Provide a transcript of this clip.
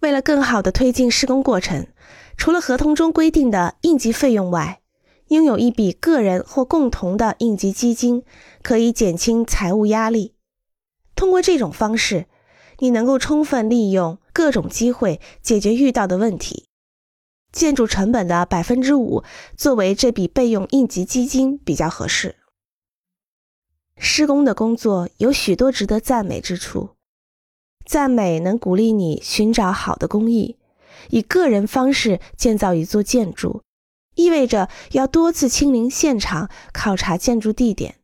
为了更好地推进施工过程，除了合同中规定的应急费用外，拥有一笔个人或共同的应急基金，可以减轻财务压力。通过这种方式，你能够充分利用各种机会解决遇到的问题。建筑成本的百分之五作为这笔备用应急基金比较合适。施工的工作有许多值得赞美之处，赞美能鼓励你寻找好的工艺。以个人方式建造一座建筑，意味着要多次亲临现场考察建筑地点，